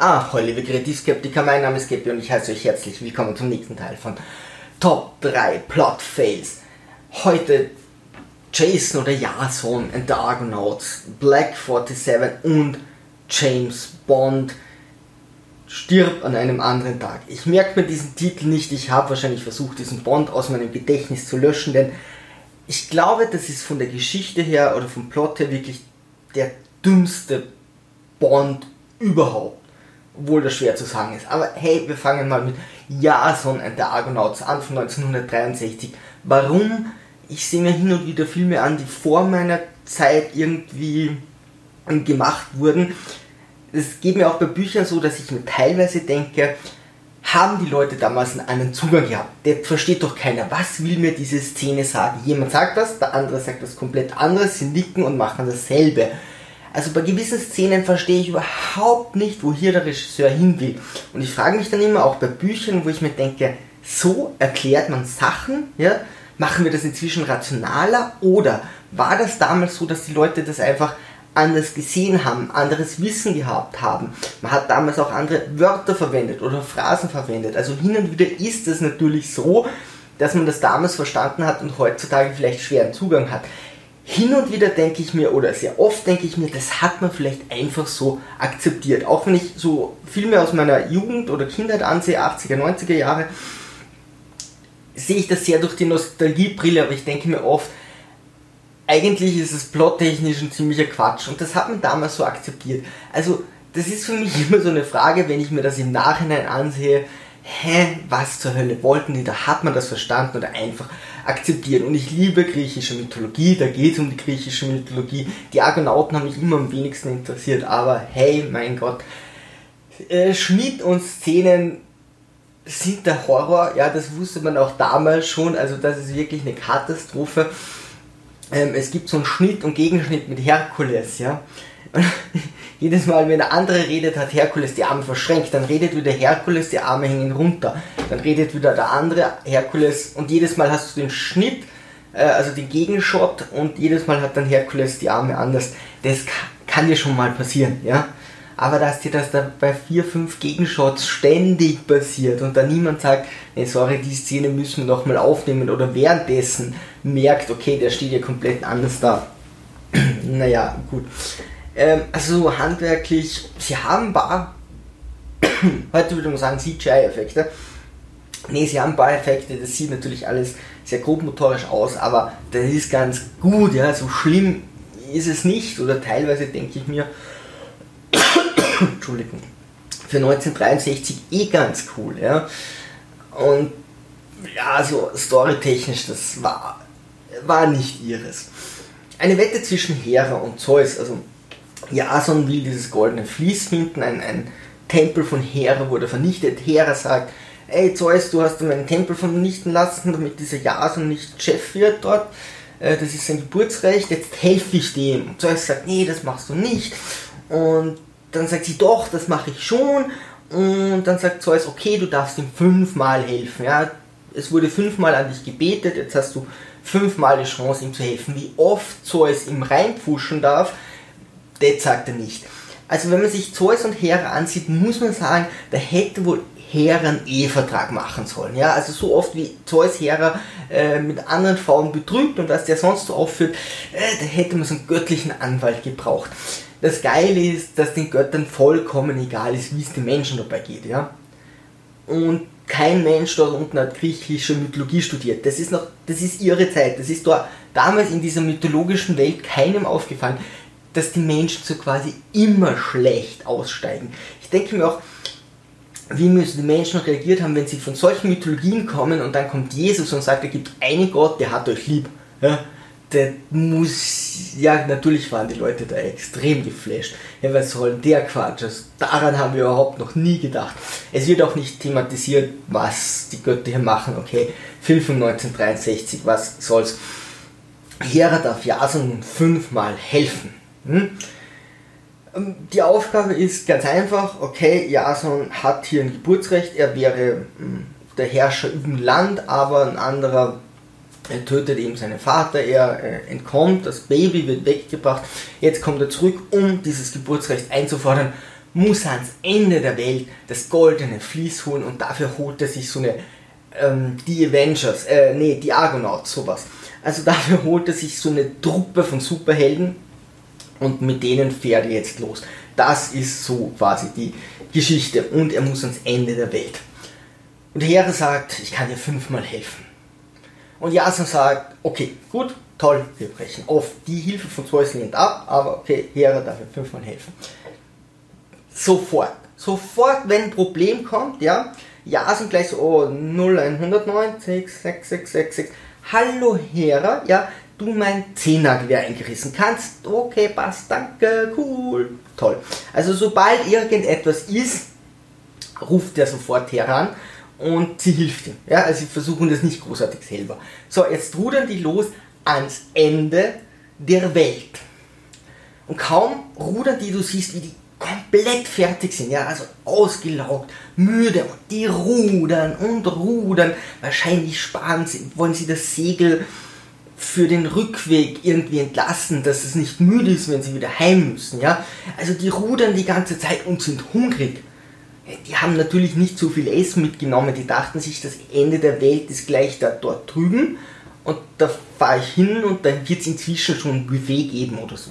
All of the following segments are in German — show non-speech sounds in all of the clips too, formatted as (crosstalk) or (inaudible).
Ah, hallo liebe Kreativskeptiker, mein Name ist Gepi und ich heiße euch herzlich willkommen zum nächsten Teil von Top 3 Plot Fails. Heute Jason oder Jason and the Argonauts, Black 47 und James Bond stirbt an einem anderen Tag. Ich merke mir diesen Titel nicht, ich habe wahrscheinlich versucht, diesen Bond aus meinem Gedächtnis zu löschen, denn ich glaube, das ist von der Geschichte her oder vom Plot her wirklich der dümmste Bond überhaupt. Obwohl das schwer zu sagen ist. Aber hey, wir fangen mal mit Jason and the Argonauts an von 1963. Warum? Ich sehe mir hin und wieder Filme an, die vor meiner Zeit irgendwie gemacht wurden. Es geht mir auch bei Büchern so, dass ich mir teilweise denke, haben die Leute damals einen Zugang gehabt? Der versteht doch keiner. Was will mir diese Szene sagen? Jemand sagt was, der andere sagt was komplett anderes, sie nicken und machen dasselbe. Also bei gewissen Szenen verstehe ich überhaupt nicht, wo hier der Regisseur hin will. Und ich frage mich dann immer, auch bei Büchern, wo ich mir denke, so erklärt man Sachen, ja? Machen wir das inzwischen rationaler oder war das damals so, dass die Leute das einfach anders gesehen haben, anderes Wissen gehabt haben. Man hat damals auch andere Wörter verwendet oder Phrasen verwendet. Also hin und wieder ist es natürlich so, dass man das damals verstanden hat und heutzutage vielleicht schweren Zugang hat hin und wieder denke ich mir, oder sehr oft denke ich mir, das hat man vielleicht einfach so akzeptiert. Auch wenn ich so Filme aus meiner Jugend oder Kindheit ansehe, 80er, 90er Jahre, sehe ich das sehr durch die Nostalgiebrille, aber ich denke mir oft, eigentlich ist es plottechnisch ein ziemlicher Quatsch und das hat man damals so akzeptiert. Also, das ist für mich (laughs) immer so eine Frage, wenn ich mir das im Nachhinein ansehe, hä, was zur Hölle wollten die, da hat man das verstanden oder einfach akzeptiert. Und ich liebe griechische Mythologie, da geht es um die griechische Mythologie. Die Argonauten haben mich immer am wenigsten interessiert, aber hey, mein Gott. Äh, Schnitt und Szenen sind der Horror, ja, das wusste man auch damals schon, also das ist wirklich eine Katastrophe. Ähm, es gibt so einen Schnitt und Gegenschnitt mit Herkules, ja. (laughs) Jedes Mal, wenn der andere redet, hat Herkules die Arme verschränkt. Dann redet wieder Herkules, die Arme hängen runter. Dann redet wieder der andere Herkules und jedes Mal hast du den Schnitt, äh, also den Gegenshot und jedes Mal hat dann Herkules die Arme anders. Das kann dir schon mal passieren, ja. Aber dass dir das da bei vier, fünf Gegenshots ständig passiert und da niemand sagt, nee, sorry, die Szene müssen wir nochmal aufnehmen oder währenddessen merkt, okay, der steht ja komplett anders da. (clears throat) naja, gut. Ähm, also handwerklich, sie haben ein paar, (coughs) heute würde man sagen CGI-Effekte. Ne, sie haben ein paar Effekte, das sieht natürlich alles sehr grob motorisch aus, aber das ist ganz gut, ja, so schlimm ist es nicht, oder teilweise denke ich mir, (coughs) Entschuldigung, für 1963 eh ganz cool, ja. Und ja, so storytechnisch, das war, war nicht ihres. Eine Wette zwischen Hera und Zeus, also Jason will dieses goldene Vlies finden, ein, ein Tempel von Hera wurde vernichtet. Hera sagt, ey Zeus, du hast meinen Tempel vernichten lassen, damit dieser Jason nicht Chef wird dort. Äh, das ist sein Geburtsrecht, jetzt helfe ich dem. Und Zeus sagt, nee, das machst du nicht. Und dann sagt sie, doch, das mache ich schon. Und dann sagt Zeus, okay, du darfst ihm fünfmal helfen. Ja? Es wurde fünfmal an dich gebetet, jetzt hast du fünfmal die Chance, ihm zu helfen. Wie oft Zeus ihm reinpfuschen darf, das sagt er nicht. Also wenn man sich Zeus und Hera ansieht, muss man sagen, da hätte wohl Hera einen Ehevertrag machen sollen. Ja, also so oft wie Zeus Hera äh, mit anderen Frauen betrügt und was der sonst so aufführt, äh, da hätte man so einen göttlichen Anwalt gebraucht. Das Geile ist, dass den Göttern vollkommen egal ist, wie es den Menschen dabei geht. Ja, und kein Mensch dort unten hat griechische Mythologie studiert. Das ist noch, das ist ihre Zeit. Das ist da damals in dieser mythologischen Welt keinem aufgefallen dass die Menschen so quasi immer schlecht aussteigen. Ich denke mir auch, wie müssen die Menschen reagiert haben, wenn sie von solchen Mythologien kommen und dann kommt Jesus und sagt, er gibt einen Gott, der hat euch lieb. Ja, der muss, ja, natürlich waren die Leute da extrem geflasht. Ja, was soll der Quatsch? Also, daran haben wir überhaupt noch nie gedacht. Es wird auch nicht thematisiert, was die Götter hier machen. Okay, Film von 1963, was soll's. Hera darf Jason fünfmal helfen. Hm? Ähm, die Aufgabe ist ganz einfach, okay, Jason hat hier ein Geburtsrecht, er wäre hm, der Herrscher über dem Land, aber ein anderer er tötet eben seinen Vater, er äh, entkommt, das Baby wird weggebracht, jetzt kommt er zurück, um dieses Geburtsrecht einzufordern. muss er ans Ende der Welt das goldene Vlies holen und dafür holt er sich so eine, ähm, die Avengers, äh, nee, die Argonauts, sowas. Also (laughs) dafür holt er sich so eine Truppe von Superhelden und mit denen fährt er jetzt los. Das ist so quasi die Geschichte und er muss ans Ende der Welt. Und Hera sagt, ich kann dir fünfmal helfen. Und Jason sagt, okay, gut, toll, wir brechen auf. Die Hilfe von Zeus lehnt ab, aber okay, Hera darf mir fünfmal helfen. Sofort, sofort, wenn ein Problem kommt, ja, Jason gleich so, oh, 0190, 6666, hallo Hera, ja, du mein Zehnergewehr eingerissen kannst. Okay, passt, danke, cool, toll. Also sobald irgendetwas ist, ruft er sofort heran und sie hilft ihm. Ja, also sie versuchen das nicht großartig selber. So, jetzt rudern die los ans Ende der Welt. Und kaum rudern die, du siehst, wie die komplett fertig sind, ja, also ausgelaugt, müde und die rudern und rudern. Wahrscheinlich sparen sie, wollen sie das Segel für den Rückweg irgendwie entlassen, dass es nicht müde ist, wenn sie wieder heim müssen, ja. Also die rudern die ganze Zeit und sind hungrig. Die haben natürlich nicht so viel Essen mitgenommen, die dachten sich, das Ende der Welt ist gleich da dort drüben und da fahre ich hin und dann wird es inzwischen schon ein Buffet geben oder so.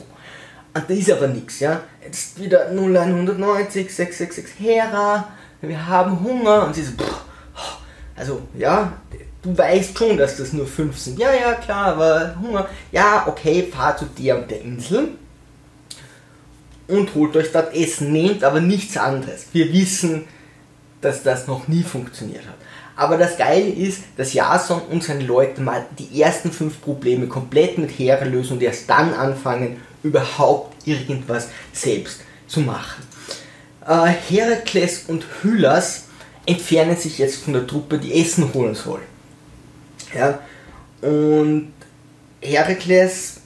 Und da ist aber nichts, ja. Jetzt wieder 0190, 666 Hera, wir haben Hunger und sie so, pff, also ja, du weißt schon, dass das nur fünf sind. Ja, ja, klar, aber Hunger. Ja, okay, fahr zu der und der Insel und holt euch dort Essen, nehmt aber nichts anderes. Wir wissen, dass das noch nie funktioniert hat. Aber das Geile ist, dass Jason und seine Leute mal die ersten fünf Probleme komplett mit Heere lösen und erst dann anfangen, überhaupt irgendwas selbst zu machen. Äh, Herakles und Hylas entfernen sich jetzt von der Truppe, die Essen holen soll. Ja, und Herakles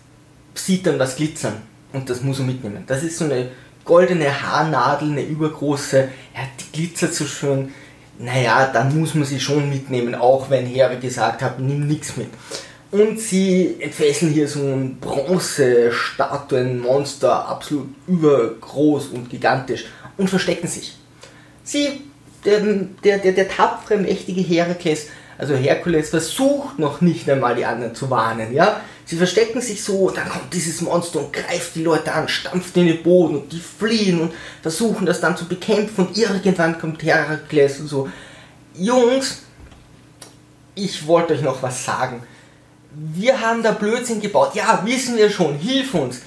sieht dann das Glitzern und das muss er mitnehmen. Das ist so eine goldene Haarnadel, eine übergroße, ja, die glitzert so schön naja, dann muss man sie schon mitnehmen, auch wenn Hera gesagt hat, nimm nichts mit. Und sie entfesseln hier so ein Bronzestatuenmonster, absolut übergroß und gigantisch, und verstecken sich. Sie, der, der, der, der tapfere, mächtige Herakles, also Herkules, versucht noch nicht einmal die anderen zu warnen, ja. Sie verstecken sich so, und dann kommt dieses Monster und greift die Leute an, stampft in den Boden und die fliehen und versuchen das dann zu bekämpfen und irgendwann kommt Herakles und so. Jungs, ich wollte euch noch was sagen. Wir haben da Blödsinn gebaut. Ja, wissen wir schon, hilf uns.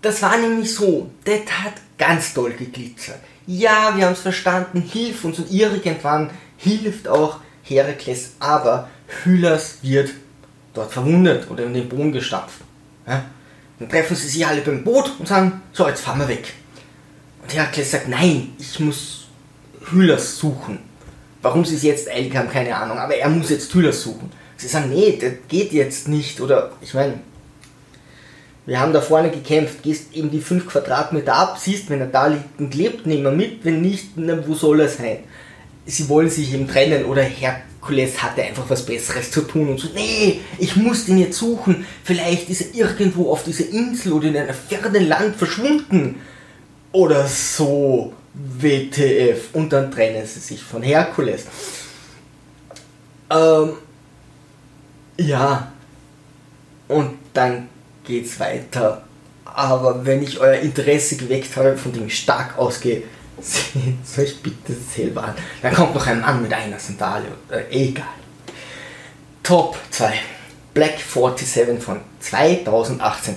Das war nämlich so, das hat ganz doll geglitzert. Ja, wir haben es verstanden, hilf uns und irgendwann hilft auch Herakles, aber Hylas wird dort verwundet oder in den Boden gestampft. Ja? Dann treffen sie sich alle beim Boot und sagen, so, jetzt fahren wir weg. Und Herakles sagt, nein, ich muss Hylas suchen. Warum sie es jetzt eilig haben, keine Ahnung, aber er muss jetzt Hylas suchen. Sie sagen, nee, das geht jetzt nicht. Oder, ich meine, wir haben da vorne gekämpft, gehst eben die 5 Quadratmeter ab, siehst, wenn er da liegt und lebt, nehmen wir mit, wenn nicht, na, wo soll er sein? Sie wollen sich eben trennen oder Herkules hatte einfach was Besseres zu tun und so, nee, ich muss den jetzt suchen. Vielleicht ist er irgendwo auf dieser Insel oder in einem fernen Land verschwunden. Oder so, WTF. Und dann trennen sie sich von Herkules. Ähm, ja. Und dann geht's weiter. Aber wenn ich euer Interesse geweckt habe, von dem ich stark ausgehe, (laughs) Seht euch bitte selber an. Dann kommt noch ein Mann mit einer Sandale. Äh, egal. Top 2. Black 47 von 2018.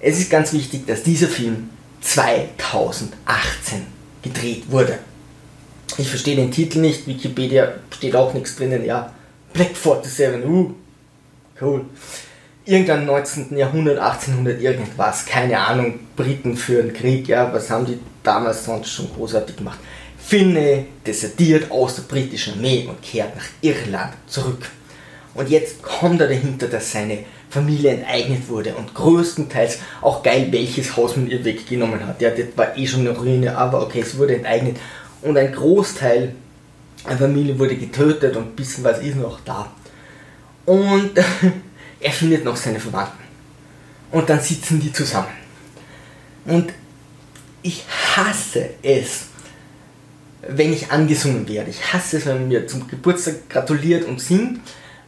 Es ist ganz wichtig, dass dieser Film 2018 gedreht wurde. Ich verstehe den Titel nicht, Wikipedia steht auch nichts drinnen, ja. Black 47, uh, cool irgendein 19. Jahrhundert, 1800 irgendwas, keine Ahnung, Briten führen Krieg, ja, was haben die damals sonst schon großartig gemacht? Finne desertiert aus der britischen Armee und kehrt nach Irland zurück. Und jetzt kommt er dahinter, dass seine Familie enteignet wurde und größtenteils auch geil, welches Haus man ihr weggenommen hat. Ja, das war eh schon eine Ruine, aber okay, es wurde enteignet und ein Großteil der Familie wurde getötet und ein bisschen was ist noch da. Und (laughs) er findet noch seine Verwandten. Und dann sitzen die zusammen. Und ich hasse es, wenn ich angesungen werde. Ich hasse es, wenn man mir zum Geburtstag gratuliert und singt.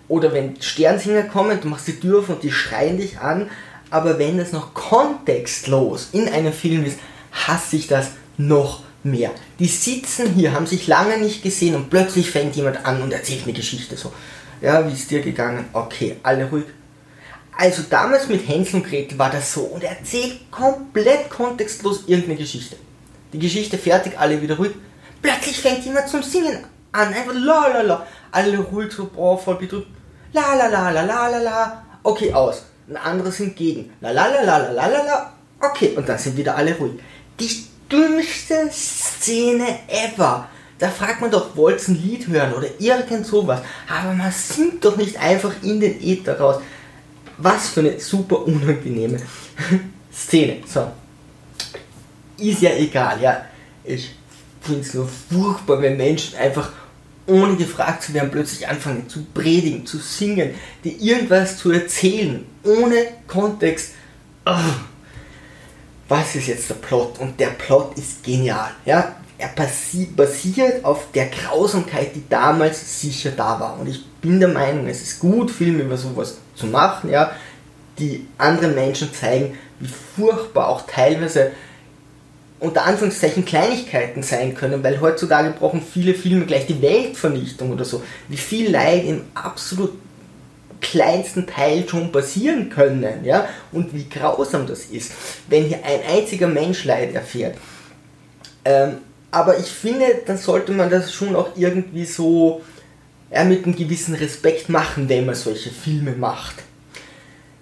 Oder wenn Sternsinger kommen, du machst die Tür auf und die schreien dich an. Aber wenn das noch kontextlos in einem Film ist, hasse ich das noch mehr. Die sitzen hier, haben sich lange nicht gesehen und plötzlich fängt jemand an und erzählt eine Geschichte so. Ja, wie ist dir gegangen? Okay, alle ruhig. Also damals mit Hänsel und Gretel war das so und er erzählt komplett kontextlos irgendeine Geschichte. Die Geschichte fertig, alle wieder ruhig. Plötzlich fängt jemand zum Singen an, einfach la la la. Alle ruhig, so boah, voll betrübt. La la la la la la la. Okay, aus. Ein anderer singt gegen. La la la la la la la. Okay, und dann sind wieder alle ruhig. Die dümmste Szene ever. Da fragt man doch, wollt ein Lied hören oder irgend sowas. Aber man singt doch nicht einfach in den Äther raus. Was für eine super unangenehme (laughs) Szene. So. Ist ja egal, ja. Ich finde es nur furchtbar, wenn Menschen einfach ohne gefragt zu werden plötzlich anfangen zu predigen, zu singen, dir irgendwas zu erzählen, ohne Kontext. Oh was ist jetzt der Plot? Und der Plot ist genial. Ja? Er basiert auf der Grausamkeit, die damals sicher da war. Und ich bin der Meinung, es ist gut, Filme über sowas zu machen, ja, die anderen Menschen zeigen, wie furchtbar auch teilweise unter Anführungszeichen Kleinigkeiten sein können, weil heutzutage brauchen viele Filme gleich die Weltvernichtung oder so. Wie viel Leid im absolut kleinsten Teil schon passieren können, ja, und wie grausam das ist, wenn hier ein einziger Mensch Leid erfährt. Ähm, aber ich finde, dann sollte man das schon auch irgendwie so ja, mit einem gewissen Respekt machen, wenn man solche Filme macht.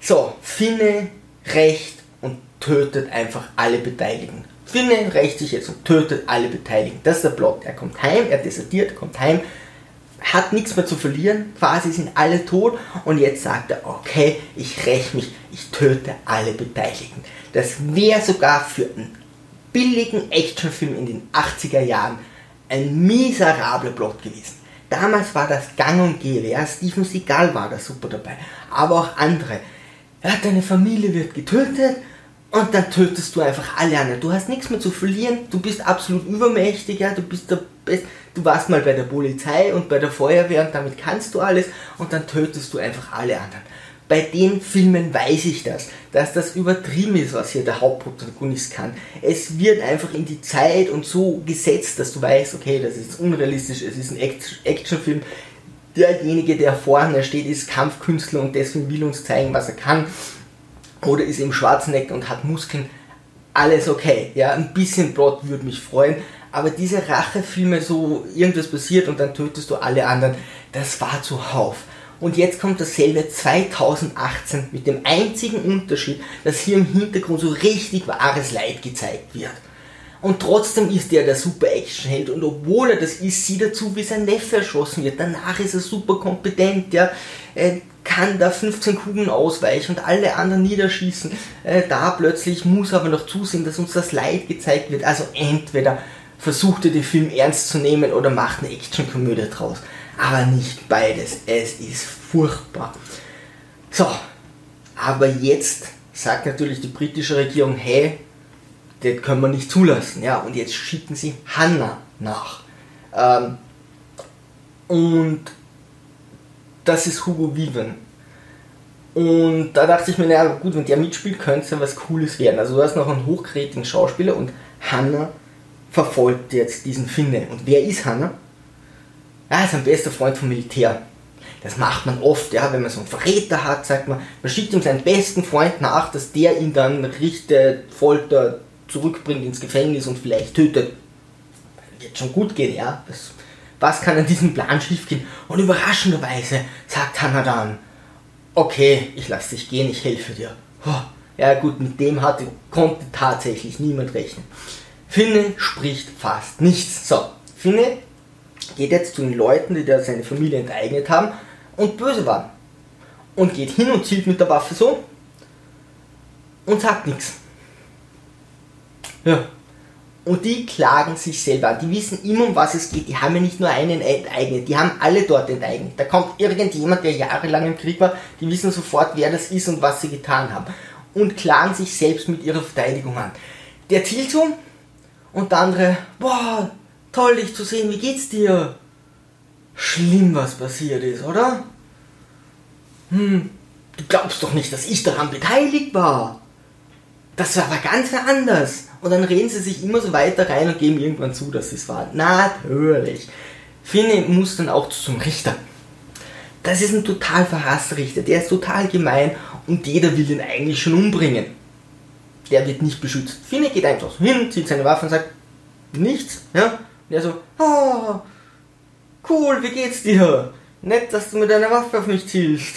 So, Finne recht und tötet einfach alle Beteiligten. Finne rächt sich jetzt und tötet alle Beteiligten. Das ist der Plot. Er kommt heim, er desertiert, kommt heim, hat nichts mehr zu verlieren, quasi sind alle tot und jetzt sagt er, okay, ich räche mich, ich töte alle Beteiligten. Das wäre sogar für einen billigen Actionfilm in den 80er Jahren ein miserabler Plot gewesen. Damals war das gang und gäbe, ja, Steven Seagal war da super dabei, aber auch andere. Ja, deine Familie wird getötet und dann tötest du einfach alle anderen. Du hast nichts mehr zu verlieren, du bist absolut übermächtig, ja, du bist der Beste du warst mal bei der Polizei und bei der Feuerwehr und damit kannst du alles und dann tötest du einfach alle anderen. Bei den Filmen weiß ich das, dass das übertrieben ist, was hier der Hauptprotagonist kann. Es wird einfach in die Zeit und so gesetzt, dass du weißt, okay, das ist unrealistisch, es ist ein Actionfilm. Derjenige, der vorne steht, ist Kampfkünstler und deswegen will uns zeigen, was er kann. Oder ist im Schwarzenegger und hat Muskeln. Alles okay. Ja, ein bisschen Plot würde mich freuen, aber diese Rachefilme, so irgendwas passiert und dann tötest du alle anderen, das war zuhauf. Und jetzt kommt dasselbe 2018 mit dem einzigen Unterschied, dass hier im Hintergrund so richtig wahres Leid gezeigt wird. Und trotzdem ist er der super Actionheld und obwohl er das ist, sieht er zu, wie sein Neffe erschossen wird. Danach ist er super kompetent, ja. Er kann da 15 Kugeln ausweichen und alle anderen niederschießen. Äh, da plötzlich muss er aber noch zusehen, dass uns das Leid gezeigt wird. Also entweder versuchte den Film ernst zu nehmen oder macht eine Actionkomödie draus. Aber nicht beides. Es ist furchtbar. So, aber jetzt sagt natürlich die britische Regierung, hey, das können wir nicht zulassen. Ja, und jetzt schicken sie Hannah nach. Ähm, und das ist Hugo Weaving. Und da dachte ich mir, naja, gut, wenn der mitspielt, könnte es ja was Cooles werden. Also du hast noch einen hochkarätigen Schauspieler und Hannah verfolgt jetzt diesen Finne. Und wer ist Hanna? Er ist ein bester Freund vom Militär. Das macht man oft, ja, wenn man so einen Verräter hat, sagt man, man schickt ihm seinen besten Freund nach, dass der ihn dann richtet, foltert, zurückbringt ins Gefängnis und vielleicht tötet. Wird schon gut gehen, ja. Das, was kann an diesem Plan schiefgehen? Und überraschenderweise sagt Hannah dann, okay, ich lasse dich gehen, ich helfe dir. Ja gut, mit dem hatte, konnte tatsächlich niemand rechnen. Finne spricht fast nichts. So, Finne geht jetzt zu den Leuten, die da seine Familie enteignet haben und böse waren. Und geht hin und zielt mit der Waffe so und sagt nichts. Ja. Und die klagen sich selber an. Die wissen immer, um was es geht. Die haben ja nicht nur einen enteignet, die haben alle dort enteignet. Da kommt irgendjemand, der jahrelang im Krieg war, die wissen sofort, wer das ist und was sie getan haben. Und klagen sich selbst mit ihrer Verteidigung an. Der Zielzoom Und der andere, boah, toll dich zu sehen, wie geht's dir? Schlimm, was passiert ist, oder? Hm, du glaubst doch nicht, dass ich daran beteiligt war. Das war aber ganz anders. Und dann reden sie sich immer so weiter rein und geben irgendwann zu, dass es war. Natürlich. Finney muss dann auch zum Richter. Das ist ein total verhasster Richter. Der ist total gemein und jeder will ihn eigentlich schon umbringen. Der wird nicht beschützt. Finney geht einfach hin, zieht seine Waffe und sagt nichts. Ja? Und er so, oh, cool, wie geht's dir? Nett, dass du mit deiner Waffe auf mich zielst.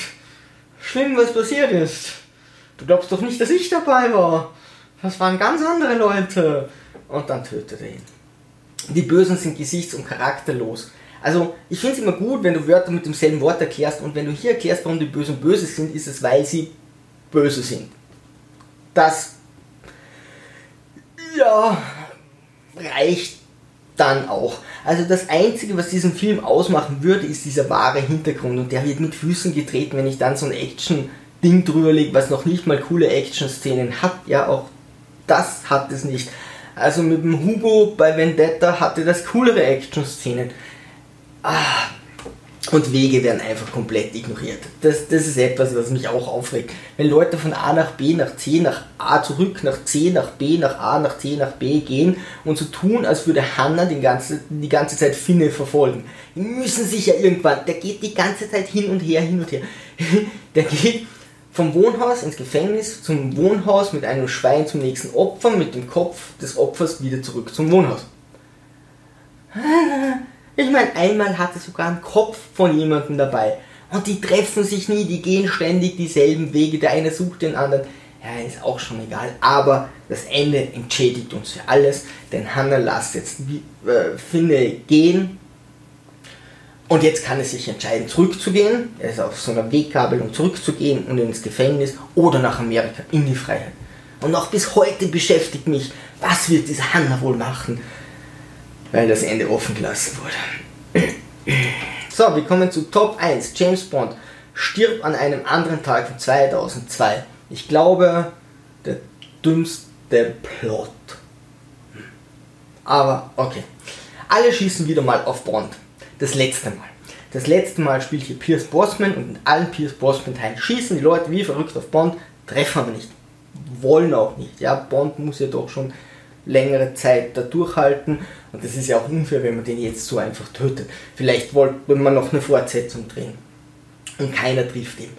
Schlimm, was passiert ist. Du glaubst doch nicht, dass ich dabei war. Das waren ganz andere Leute. Und dann tötet er ihn. Die Bösen sind gesichts- und charakterlos. Also, ich finde es immer gut, wenn du Wörter mit demselben Wort erklärst. Und wenn du hier erklärst, warum die Bösen böse sind, ist es, weil sie böse sind. Das, ja, reicht dann auch. Also das Einzige, was diesen Film ausmachen würde, ist dieser wahre Hintergrund. Und der wird mit Füßen getreten, wenn ich dann so ein Action-Ding drüber lege, was noch nicht mal coole Action-Szenen hat. Ja, auch das hat es nicht. Also mit dem Hugo bei Vendetta hatte das coolere Action-Szenen. Ah, und Wege werden einfach komplett ignoriert. Das, das ist etwas, was mich auch aufregt. Wenn Leute von A nach B, nach C, nach A zurück, nach C, nach B, nach A, nach C, nach B gehen und so tun, als würde Hanna die ganze, die ganze Zeit Finne verfolgen. Die müssen sich ja irgendwann, der geht die ganze Zeit hin und her, hin und her. (laughs) Der geht vom Wohnhaus ins Gefängnis, zum Wohnhaus mit einem Schwein zum nächsten Opfer, mit dem Kopf des Opfers wieder zurück zum Wohnhaus. Ich meine, einmal hatte sogar einen Kopf von jemandem dabei. Und die treffen sich nie, die gehen ständig dieselben Wege, der eine sucht den anderen. Ja, ist auch schon egal. Aber das Ende entschädigt uns für alles, denn Hannah lässt jetzt äh, Finne gehen. Und jetzt kann er sich entscheiden, zurückzugehen. Er ist auf so einer Wegkabelung zurückzugehen und ins Gefängnis oder nach Amerika in die Freiheit. Und noch bis heute beschäftigt mich, was wird diese Hannah wohl machen? Weil das Ende offen gelassen wurde. So, wir kommen zu Top 1. James Bond stirbt an einem anderen Tag von 2002. Ich glaube, der dümmste Plot. Aber okay. Alle schießen wieder mal auf Bond. Das letzte Mal. Das letzte Mal spielt hier Pierce Brosnan und in allen Pierce Brosnan Teilen schießen die Leute wie verrückt auf Bond, treffen aber nicht. Wollen auch nicht. Ja, Bond muss ja doch schon längere Zeit da durchhalten. Und das ist ja auch unfair, wenn man den jetzt so einfach tötet. Vielleicht wollte man noch eine Fortsetzung drehen. Und keiner trifft ihn.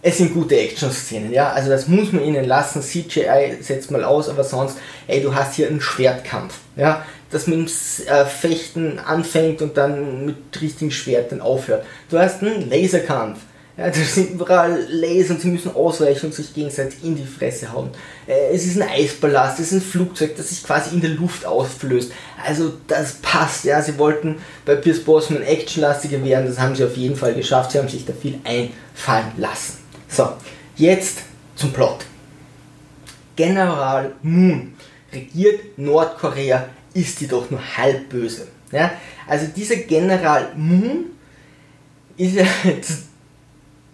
Es sind gute Action-Szenen, ja. Also das muss man ihnen lassen. CGI setzt mal aus, aber sonst, ey, du hast hier einen Schwertkampf, ja. Das mit dem äh, Fechten anfängt und dann mit richtigen Schwerten aufhört. Du hast einen Laserkampf ja, das sind überall Laser und sie müssen ausweichen und sich gegenseitig in die Fresse hauen. Äh, es ist ein Eisballast, es ist ein Flugzeug, das sich quasi in der Luft auflöst. Also das passt, ja. Sie wollten bei Pierce Brosnan actionlastiger werden, das haben sie auf jeden Fall geschafft. Sie haben sich da viel einfallen lassen. So, jetzt zum Plot. General Moon regiert Nordkorea, ist jedoch nur halb böse. Ja? Also dieser General Moon ist ja (laughs)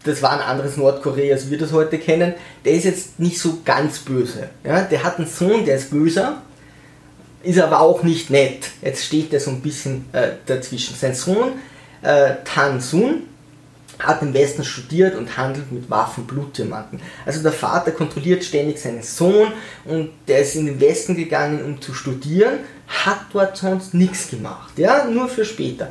das war ein anderes Nordkorea, als wir das heute kennen, der ist jetzt nicht so ganz böse. Ja? Der hat einen Sohn, der ist böser, ist aber auch nicht nett. Jetzt steht der so ein bisschen äh, dazwischen. Sein Sohn, äh, Tan Sun, hat im Westen studiert und handelt mit Waffen, Blutdiamanten. Also der Vater kontrolliert ständig seinen Sohn und der ist in den Westen gegangen, um zu studieren, hat dort sonst nichts gemacht, ja, nur für später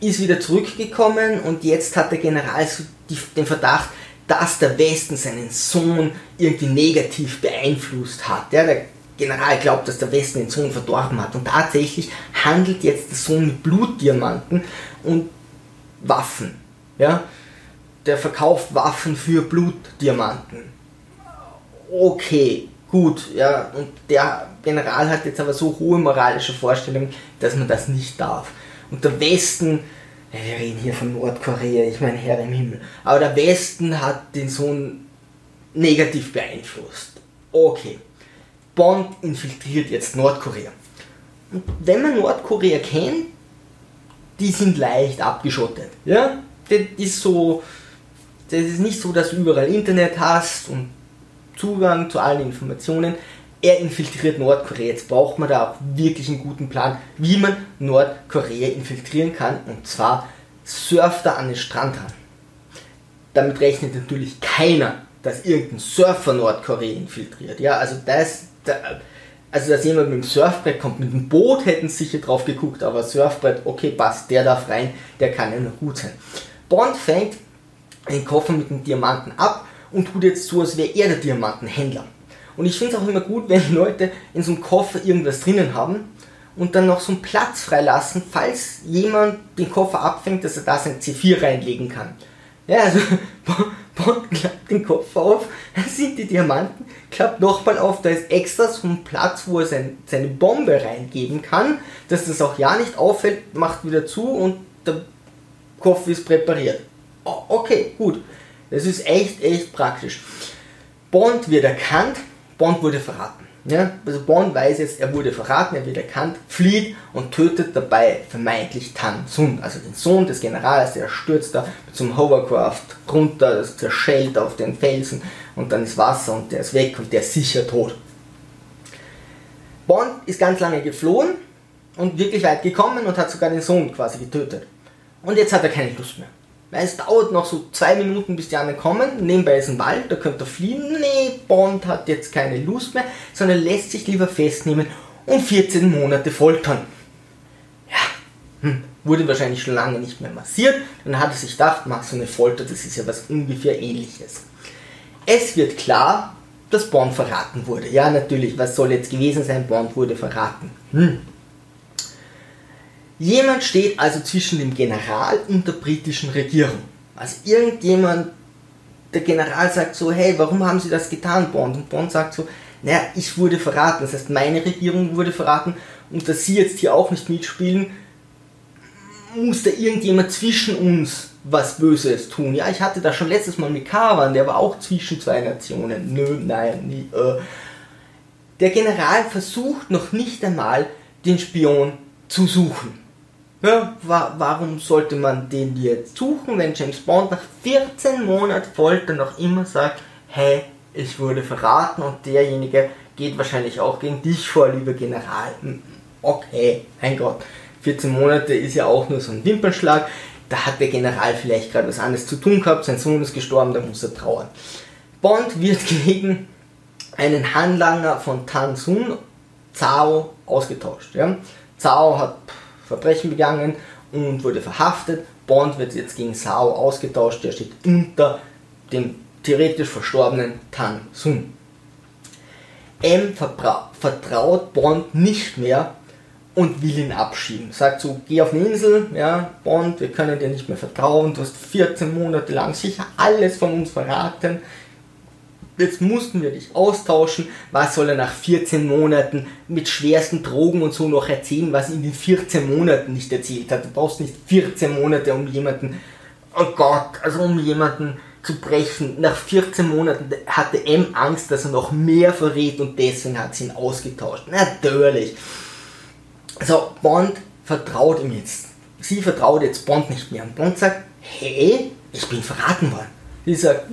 ist wieder zurückgekommen und jetzt hat der General so die, den Verdacht, dass der Westen seinen Sohn irgendwie negativ beeinflusst hat. Ja, der General glaubt, dass der Westen den Sohn verdorben hat und tatsächlich handelt jetzt der Sohn mit Blutdiamanten und Waffen. Ja, der verkauft Waffen für Blutdiamanten. Okay, gut, ja, und der General hat jetzt aber so hohe moralische Vorstellungen, dass man das nicht darf. Und der Westen, wir reden hier von Nordkorea, ich meine Herr im Himmel, aber der Westen hat den Sohn negativ beeinflusst. Okay, Bond infiltriert jetzt Nordkorea. Und wenn man Nordkorea kennt, die sind leicht abgeschottet. Ja? Das ist so, das ist nicht so, dass du überall Internet hast und Zugang zu allen Informationen. Er infiltriert Nordkorea. Jetzt braucht man da auch wirklich einen guten Plan, wie man Nordkorea infiltrieren kann. Und zwar surft er an den Strand ran. Damit rechnet natürlich keiner, dass irgendein Surfer Nordkorea infiltriert. Ja, also das, also dass jemand mit dem Surfbrett kommt, mit dem Boot hätten sie sicher drauf geguckt, aber Surfbrett, okay, passt, der darf rein, der kann ja nur gut sein. Bond fängt den Koffer mit dem Diamanten ab und tut jetzt so, als wäre er der Diamantenhändler. Und ich finde es auch immer gut, wenn Leute in so einem Koffer irgendwas drinnen haben und dann noch so einen Platz freilassen, falls jemand den Koffer abfängt, dass er da sein C4 reinlegen kann. Ja, also (laughs) Bond klappt den Koffer auf, (laughs) da sind die Diamanten, klappt nochmal auf, da ist extra so ein Platz, wo er sein, seine Bombe reingeben kann, dass das auch ja nicht auffällt, macht wieder zu und der Koffer ist präpariert. Okay, gut. Das ist echt, echt praktisch. Bond wird erkannt, Bond wurde verraten. Ja? Also Bond weiß jetzt, er wurde verraten, er wird erkannt, flieht und tötet dabei vermeintlich Tan Sun, also den Sohn des Generals, der stürzt da zum Hovercraft runter, das zerschellt auf den Felsen und dann ist Wasser und der ist weg und der ist sicher tot. Bond ist ganz lange geflohen und wirklich weit gekommen und hat sogar den Sohn quasi getötet. Und jetzt hat er keine Lust mehr. Weil es dauert noch so zwei Minuten, bis die anderen kommen. Nebenbei ist ein Wald, da könnt ihr fliehen. Nee, Bond hat jetzt keine Lust mehr, sondern lässt sich lieber festnehmen und 14 Monate foltern. Ja, hm, wurde wahrscheinlich schon lange nicht mehr massiert. Dann hat er sich gedacht, mach so eine Folter, das ist ja was ungefähr ähnliches. Es wird klar, dass Bond verraten wurde. Ja, natürlich, was soll jetzt gewesen sein? Bond wurde verraten. Hm. Jemand steht also zwischen dem General und der britischen Regierung. Also irgendjemand, der General sagt so, hey, warum haben Sie das getan, Bond? Und Bond sagt so, naja, ich wurde verraten, das heißt, meine Regierung wurde verraten und dass Sie jetzt hier auch nicht mitspielen, muss da irgendjemand zwischen uns was Böses tun. Ja, ich hatte das schon letztes Mal mit Kavan, der war auch zwischen zwei Nationen. Nö, nein, nie, äh. Der General versucht noch nicht einmal, den Spion zu suchen. Ja, wa warum sollte man den jetzt suchen, wenn James Bond nach 14 Monaten Folter noch immer sagt, hey, ich wurde verraten und derjenige geht wahrscheinlich auch gegen dich vor, lieber General. Hm, okay, mein Gott, 14 Monate ist ja auch nur so ein Wimpernschlag. Da hat der General vielleicht gerade was anderes zu tun gehabt, sein Sohn ist gestorben, da muss er trauern. Bond wird (laughs) gegen einen Handlanger von Tan Sun, Zhao, ausgetauscht. Ja? Zhao hat Verbrechen begangen und wurde verhaftet. Bond wird jetzt gegen Sao ausgetauscht, der steht unter dem theoretisch verstorbenen Tan Sun. M vertraut Bond nicht mehr und will ihn abschieben. Sagt so, geh auf eine Insel, ja, Bond, wir können dir nicht mehr vertrauen, du hast 14 Monate lang sicher alles von uns verraten, jetzt mussten wir dich austauschen. Was soll er nach 14 Monaten mit schwersten Drogen und so noch erzählen, was er in den 14 Monaten nicht erzählt hat? Du brauchst nicht 14 Monate, um jemanden, oh Gott, also um jemanden zu brechen. Nach 14 Monaten hatte M Angst, dass er noch mehr verrät und deswegen hat sie ihn ausgetauscht. Natürlich. So, Bond vertraut ihm jetzt. Sie vertraut jetzt Bond nicht mehr. Und Bond sagt, hey, ich bin verraten worden. Sie sagt,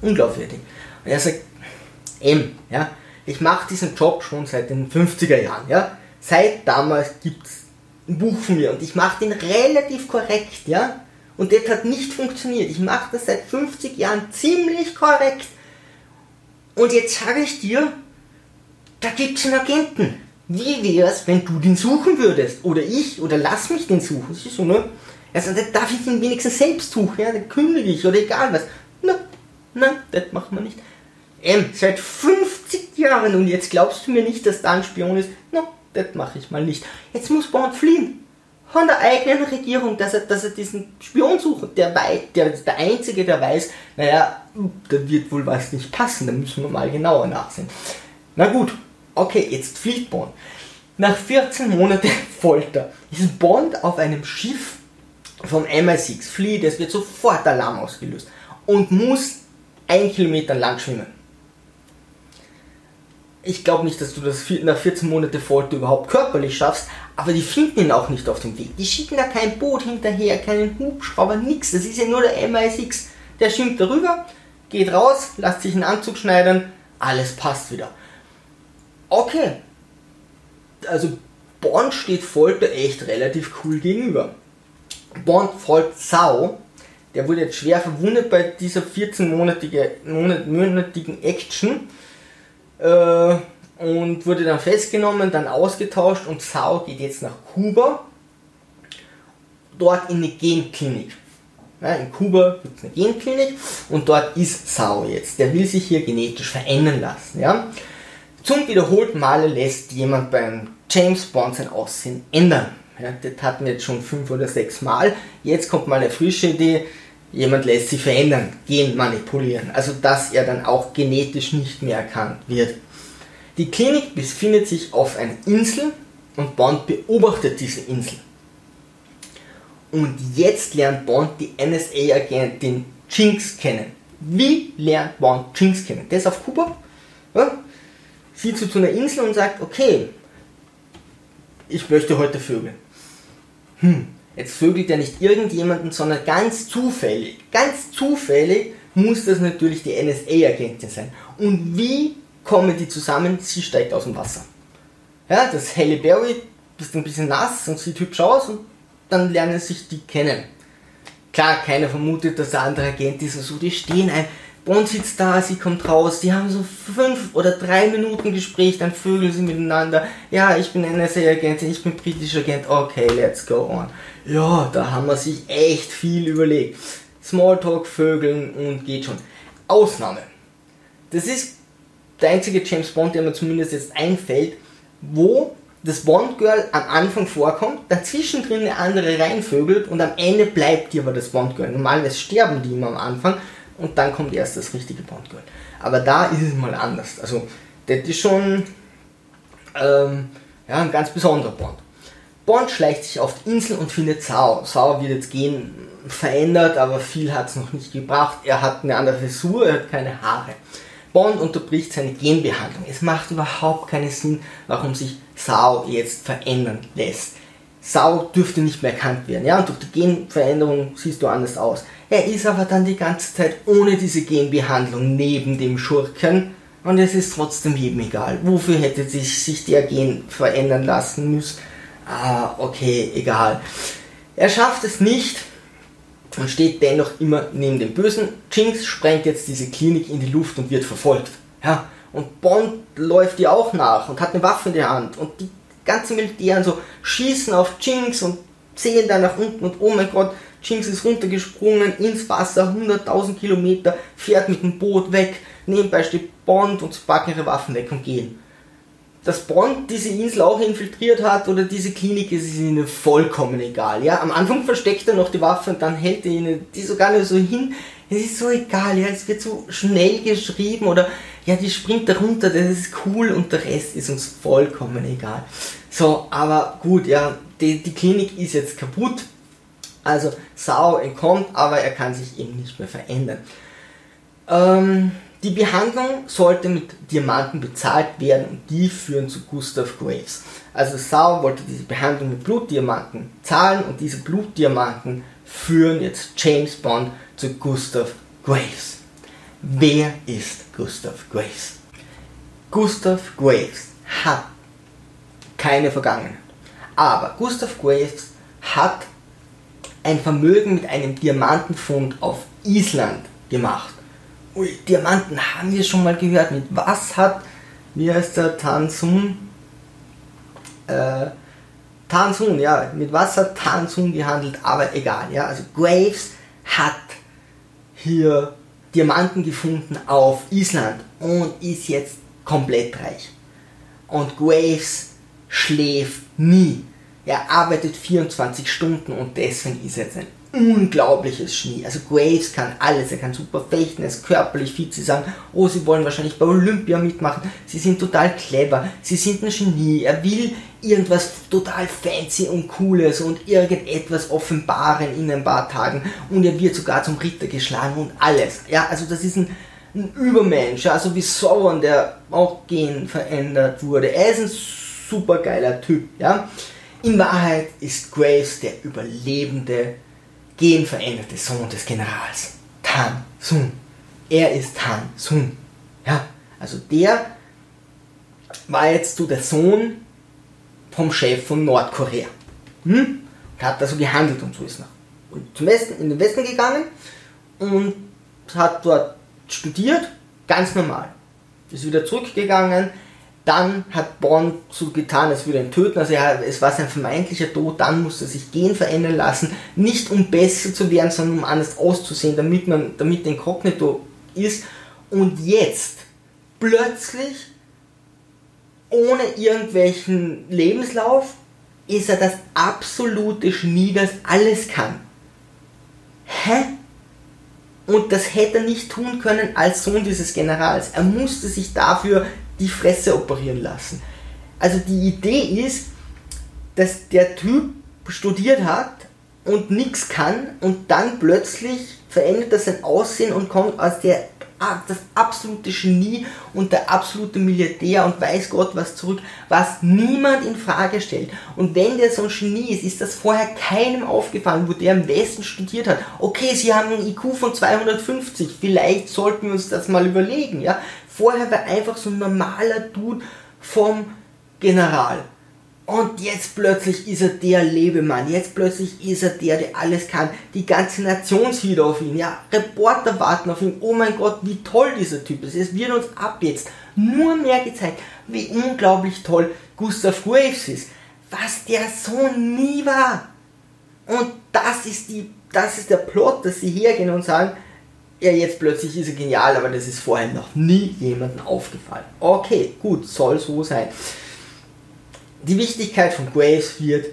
unglaubwürdig. Und er sagt, M, ja, ich mache diesen Job schon seit den 50er Jahren, ja. Seit damals gibt es ein Buch von mir und ich mache den relativ korrekt, ja. Und das hat nicht funktioniert. Ich mache das seit 50 Jahren ziemlich korrekt. Und jetzt sage ich dir, da gibt es einen Agenten. Wie wäre es, wenn du den suchen würdest? Oder ich? Oder lass mich den suchen. Das ist so, ne? Also, dann darf ich ihn wenigstens selbst suchen, ja? Dann kündige ich oder egal was. Na, nein, das machen wir nicht. M, seit 50 Jahren und jetzt glaubst du mir nicht, dass da ein Spion ist? No, das mache ich mal nicht. Jetzt muss Bond fliehen. Von der eigenen Regierung, dass er, dass er diesen Spion sucht. Der, der ist der Einzige, der weiß, naja, da wird wohl was nicht passen, da müssen wir mal genauer nachsehen. Na gut, okay, jetzt flieht Bond. Nach 14 Monaten (laughs) Folter ist Bond auf einem Schiff vom MI6, flieht, es wird sofort Alarm ausgelöst und muss ein Kilometer lang schwimmen ich glaube nicht, dass du das nach 14 Monaten Folter überhaupt körperlich schaffst, aber die finden ihn auch nicht auf dem Weg. Die schicken da kein Boot hinterher, keinen Hubschrauber, nix. Das ist ja nur der MI6. Der schwimmt darüber, geht raus, lässt sich einen Anzug schneiden, alles passt wieder. okay. Also Bond steht Folter echt relativ cool gegenüber. Bond folgt Sau, der wurde jetzt schwer verwundet bei dieser 14-monatigen Action äh, und wurde dann festgenommen, dann ausgetauscht und Sau geht jetzt nach Kuba, dort in eine Genklinik. Ja, in Kuba gibt es eine Genklinik und dort ist Sau jetzt. Der will sich hier genetisch verändern lassen. Ja? Zum wiederholten Male lässt jemand beim James Bond sein Aussehen ändern. Ja, das hatten wir jetzt schon fünf oder sechs Mal. Jetzt kommt mal eine frische Idee. Jemand lässt sich verändern, gen manipulieren. Also dass er dann auch genetisch nicht mehr erkannt wird. Die Klinik befindet sich auf einer Insel und Bond beobachtet diese Insel. Und jetzt lernt Bond die NSA-Agentin Jinx kennen. Wie lernt Bond Jinx kennen? Der ist auf Kuba, ja, sieht so zu einer Insel und sagt, okay, ich möchte heute vögeln. Hm, jetzt vögelt er nicht irgendjemanden, sondern ganz zufällig, ganz zufällig muss das natürlich die NSA-Agentin sein. Und wie kommen die zusammen? Sie steigt aus dem Wasser. Ja, das Halle Berry ist ein bisschen nass und sieht hübsch aus und dann lernen sich die kennen. Klar, keiner vermutet, dass der andere Agent ist und so, die stehen ein. Bond sitzt da, sie kommt raus, die haben so fünf oder drei Minuten Gespräch, dann vögeln sie miteinander. Ja, ich bin NSA-Agent, ich bin britischer Agent, okay, let's go on. Ja, da haben wir sich echt viel überlegt. Smalltalk, Vögeln und geht schon. Ausnahme. Das ist der einzige James Bond, der mir zumindest jetzt einfällt, wo das Bond-Girl am Anfang vorkommt, dazwischen drin eine andere reinvögelt und am Ende bleibt die aber das Bond-Girl. Normalerweise sterben die immer am Anfang und dann kommt erst das richtige Bond-Girl. Aber da ist es mal anders. Also, das ist schon ähm, ja, ein ganz besonderer Bond. Bond schleicht sich auf die Insel und findet Sau. Sau wird jetzt gehen verändert, aber viel hat es noch nicht gebracht. Er hat eine andere Frisur, er hat keine Haare. Bond unterbricht seine Genbehandlung. Es macht überhaupt keinen Sinn, warum sich Sau jetzt verändern lässt. Sau dürfte nicht mehr erkannt werden. Ja, und durch die Genveränderung siehst du anders aus. Er ist aber dann die ganze Zeit ohne diese Genbehandlung neben dem Schurken und es ist trotzdem jedem egal. Wofür hätte sich, sich der Gen verändern lassen müssen? Ah, okay, egal. Er schafft es nicht, und steht dennoch immer neben dem Bösen. Jinx sprengt jetzt diese Klinik in die Luft und wird verfolgt. Ja, und Bond läuft ihr auch nach und hat eine Waffe in der Hand. Und die ganzen Militären so schießen auf Jinx und sehen da nach unten und oh mein Gott, Jinx ist runtergesprungen ins Wasser, 100.000 Kilometer, fährt mit dem Boot weg. Nebenbei steht Bond und sie packen ihre Waffen weg und gehen dass Bond diese Insel auch infiltriert hat oder diese Klinik, ist ihnen vollkommen egal. Ja, am Anfang versteckt er noch die Waffe und dann hält er ihnen die sogar nicht so hin. Es ist so egal, ja, es wird so schnell geschrieben oder ja, die springt da runter, das ist cool und der Rest ist uns vollkommen egal. So, aber gut, ja, die, die Klinik ist jetzt kaputt. Also Sau entkommt, aber er kann sich eben nicht mehr verändern. Ähm, die Behandlung sollte mit Diamanten bezahlt werden und die führen zu Gustav Graves. Also Sau wollte diese Behandlung mit Blutdiamanten zahlen und diese Blutdiamanten führen jetzt James Bond zu Gustav Graves. Wer ist Gustav Graves? Gustav Graves hat keine Vergangenheit. Aber Gustav Graves hat ein Vermögen mit einem Diamantenfund auf Island gemacht. Ui, Diamanten haben wir schon mal gehört. Mit was hat, wie heißt der Tansun? Äh, Tansun, ja, mit was hat Tansun gehandelt, aber egal, ja. Also Graves hat hier Diamanten gefunden auf Island und ist jetzt komplett reich. Und Graves schläft nie. Er arbeitet 24 Stunden und deswegen ist er jetzt ein unglaubliches Schnee. Also Graves kann alles, er kann super fechten, er ist körperlich fit. Sie sagen, oh, sie wollen wahrscheinlich bei Olympia mitmachen. Sie sind total clever, sie sind ein Genie. Er will irgendwas total fancy und cooles und irgendetwas offenbaren in ein paar Tagen und er wird sogar zum Ritter geschlagen und alles. Ja, also das ist ein, ein Übermensch, also wie Sauron, der auch gen verändert wurde. Er ist ein super geiler Typ, ja. In Wahrheit ist Graves der überlebende genveränderte Sohn des Generals. Tan Sun. Er ist Tan Sun. Ja, also der war jetzt so der Sohn vom Chef von Nordkorea. Hm? Und hat da so gehandelt und so ist nach zum Westen, in den Westen gegangen und hat dort studiert, ganz normal. Ist wieder zurückgegangen, dann hat Bond so getan, als würde er ihn töten, also er, es war sein vermeintlicher Tod, dann musste er sich Gen verändern lassen, nicht um besser zu werden, sondern um anders auszusehen, damit man, damit Inkognito ist. Und jetzt, plötzlich, ohne irgendwelchen Lebenslauf, ist er das absolute Genie, das alles kann. Hä? Und das hätte er nicht tun können als Sohn dieses Generals. Er musste sich dafür die Fresse operieren lassen. Also die Idee ist, dass der Typ studiert hat und nichts kann und dann plötzlich verändert er sein Aussehen und kommt aus der das absolute Genie und der absolute Milliardär und weiß Gott was zurück, was niemand in Frage stellt. Und wenn der so ein Genie ist, ist das vorher keinem aufgefallen, wo der am Westen studiert hat. Okay, sie haben einen IQ von 250, vielleicht sollten wir uns das mal überlegen, ja. Vorher war einfach so ein normaler Dude vom General. Und jetzt plötzlich ist er der Lebemann. Jetzt plötzlich ist er der, der alles kann. Die ganze Nation sieht auf ihn. Ja, Reporter warten auf ihn. Oh mein Gott, wie toll dieser Typ ist. Es wird uns ab jetzt nur mehr gezeigt, wie unglaublich toll Gustav Graves ist. Was der so nie war. Und das ist die, das ist der Plot, dass sie hergehen und sagen, ja, jetzt plötzlich ist er genial, aber das ist vorher noch nie jemandem aufgefallen. Okay, gut, soll so sein die Wichtigkeit von Graves wird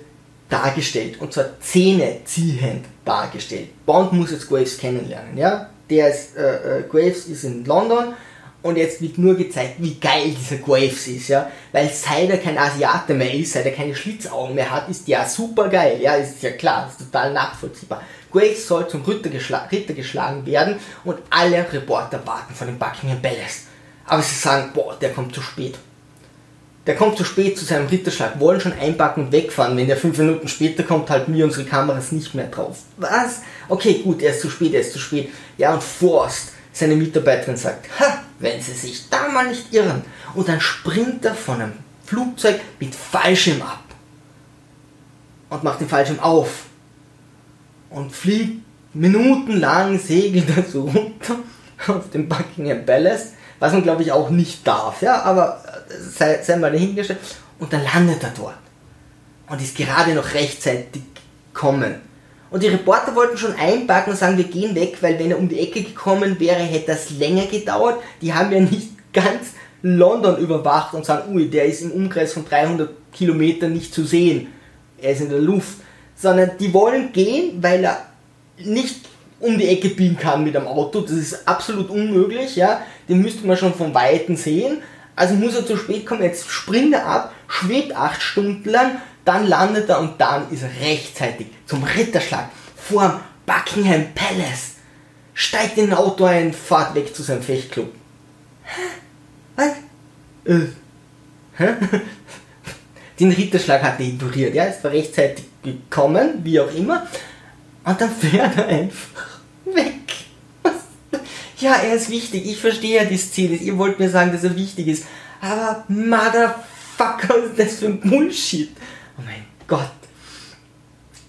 dargestellt und zwar zähneziehend dargestellt. Bond muss jetzt Graves kennenlernen, ja. Der ist, äh, äh, Graves ist in London und jetzt wird nur gezeigt, wie geil dieser Graves ist, ja. Weil seit er kein Asiate mehr ist, seit er keine Schlitzaugen mehr hat, ist der super geil, ja. Ist ja klar, ist total nachvollziehbar. Graves soll zum Ritter, geschla Ritter geschlagen werden und alle Reporter warten vor dem Buckingham Palace. Aber sie sagen, boah, der kommt zu spät der kommt zu spät zu seinem Ritterschlag, wollen schon einpacken und wegfahren. Wenn der fünf Minuten später kommt, halten wir unsere Kameras nicht mehr drauf. Was? Okay, gut, er ist zu spät, er ist zu spät. Ja, und Forst, seine Mitarbeiterin, sagt, ha, wenn sie sich da mal nicht irren. Und dann springt er von einem Flugzeug mit Fallschirm ab. Und macht den Fallschirm auf. Und fliegt minutenlang, segelt (laughs) er so runter auf dem Buckingham Palace was man glaube ich auch nicht darf, ja, aber äh, sei, sei mal dahingestellt. Und dann landet er dort und ist gerade noch rechtzeitig gekommen. Und die Reporter wollten schon einpacken und sagen, wir gehen weg, weil wenn er um die Ecke gekommen wäre, hätte das länger gedauert. Die haben ja nicht (laughs) ganz London überwacht und sagen, ui, der ist im Umkreis von 300 Kilometern nicht zu sehen. Er ist in der Luft. Sondern die wollen gehen, weil er nicht um die Ecke biegen kann mit dem Auto. Das ist absolut unmöglich, ja. Den müsste man schon von Weitem sehen. Also muss er zu spät kommen, jetzt springt er ab, schwebt acht Stunden lang, dann landet er und dann ist er rechtzeitig zum Ritterschlag vorm Buckingham Palace. Steigt in ein Auto ein, fahrt weg zu seinem Fechtclub. Hä? Was? Äh. (laughs) Den Ritterschlag hat er ignoriert, ja, ist war rechtzeitig gekommen, wie auch immer. Und dann fährt er einfach weg. Ja, er ist wichtig. Ich verstehe ja das Ziel. Ihr wollt mir sagen, dass er wichtig ist. Aber Motherfucker, was ist das für ein Bullshit? Oh mein Gott.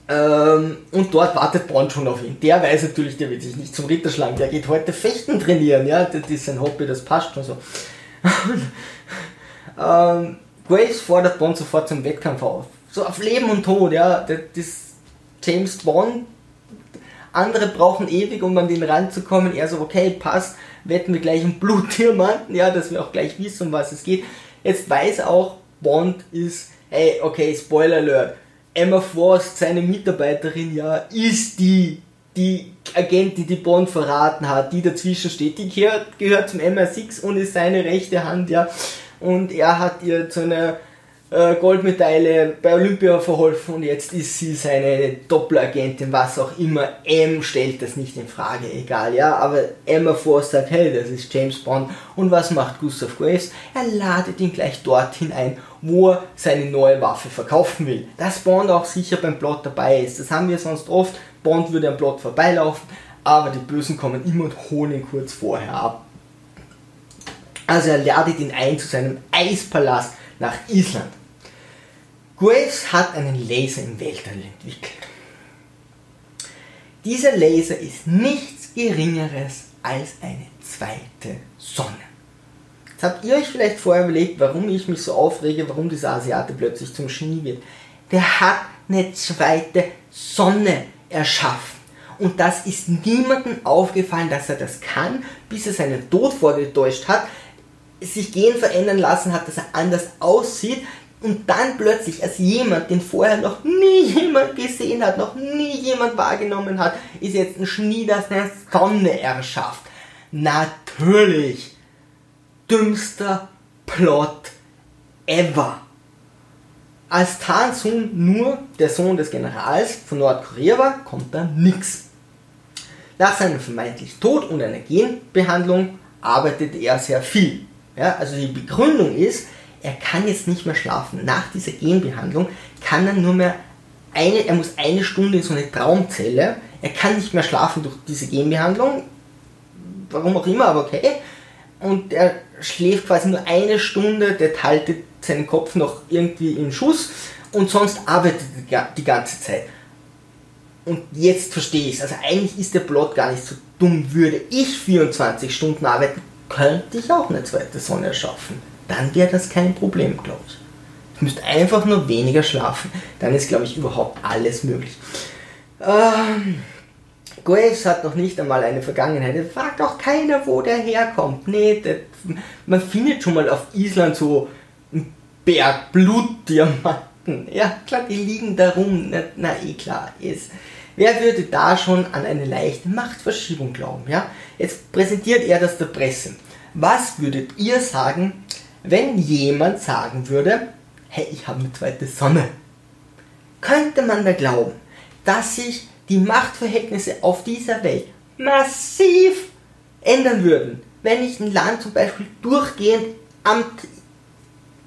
Ähm, und dort wartet Bond schon auf ihn. Der weiß natürlich, der wird sich nicht zum Ritter schlagen. Der geht heute Fechten trainieren. Ja, das ist sein Hobby, das passt schon so. (laughs) ähm, Graves fordert Bond sofort zum Wettkampf auf. So auf Leben und Tod, ja. Das, James Bond andere brauchen ewig, um an den Rand zu kommen. Er so, okay, passt, wetten wir gleich einen Blutdiamanten, ja, dass wir auch gleich wissen, um was es geht. Jetzt weiß auch, Bond ist, hey, okay, Spoiler Alert. Emma Frost, seine Mitarbeiterin, ja, ist die, die Agentin, die Bond verraten hat, die dazwischen steht. Die gehört, gehört zum MI6 und ist seine rechte Hand, ja. Und er hat ihr zu einer Goldmedaille bei Olympia verholfen und jetzt ist sie seine Doppelagentin, was auch immer. M stellt das nicht in Frage, egal, ja. Aber Emma Force sagt, hey, das ist James Bond. Und was macht Gustav Graves? Er ladet ihn gleich dorthin ein, wo er seine neue Waffe verkaufen will. Dass Bond auch sicher beim Plot dabei ist. Das haben wir sonst oft. Bond würde am Plot vorbeilaufen, aber die Bösen kommen immer und holen ihn kurz vorher ab. Also er ladet ihn ein zu seinem Eispalast nach Island. Graves hat einen Laser im Weltall entwickelt. Dieser Laser ist nichts Geringeres als eine zweite Sonne. Jetzt habt ihr euch vielleicht vorher überlegt, warum ich mich so aufrege, warum dieser Asiate plötzlich zum Genie wird. Der hat eine zweite Sonne erschaffen. Und das ist niemandem aufgefallen, dass er das kann, bis er seinen Tod vorgetäuscht hat, sich Gen verändern lassen hat, dass er anders aussieht und dann plötzlich als jemand, den vorher noch nie jemand gesehen hat, noch nie jemand wahrgenommen hat, ist jetzt ein Schnee, das eine Sonne erschafft. Natürlich. Dümmster Plot ever. Als Tan Sun nur der Sohn des Generals von Nordkorea war, kommt da nichts. Nach seinem vermeintlichen Tod und einer Genbehandlung arbeitet er sehr viel. Ja, also die Begründung ist, er kann jetzt nicht mehr schlafen. Nach dieser Genbehandlung kann er nur mehr eine, er muss eine Stunde in so eine Traumzelle. Er kann nicht mehr schlafen durch diese Genbehandlung. Warum auch immer, aber okay. Und er schläft quasi nur eine Stunde, der haltet seinen Kopf noch irgendwie in Schuss und sonst arbeitet er die ganze Zeit. Und jetzt verstehe ich es. Also eigentlich ist der Plot gar nicht so dumm. Würde ich 24 Stunden arbeiten, könnte ich auch eine zweite Sonne erschaffen. Dann wäre das kein Problem, glaube ich. Ich müsste einfach nur weniger schlafen. Dann ist, glaube ich, überhaupt alles möglich. Ähm, Graves hat noch nicht einmal eine Vergangenheit. Es fragt auch keiner, wo der herkommt. Nee, der, man findet schon mal auf Island so einen Berg Blutdiamanten. Ja, klar, die liegen da rum. Na, na eh klar, ist. Wer würde da schon an eine leichte Machtverschiebung glauben? Ja? Jetzt präsentiert er das der Presse. Was würdet ihr sagen, wenn jemand sagen würde, hey, ich habe eine zweite Sonne? Könnte man da glauben, dass sich die Machtverhältnisse auf dieser Welt massiv ändern würden, wenn ich ein Land zum Beispiel durchgehend am,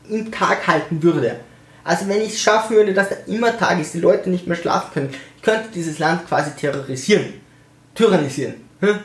im Tag halten würde? Also wenn ich es schaffen würde, dass da immer Tag ist, die Leute nicht mehr schlafen können, könnte dieses Land quasi terrorisieren. Tyrannisieren.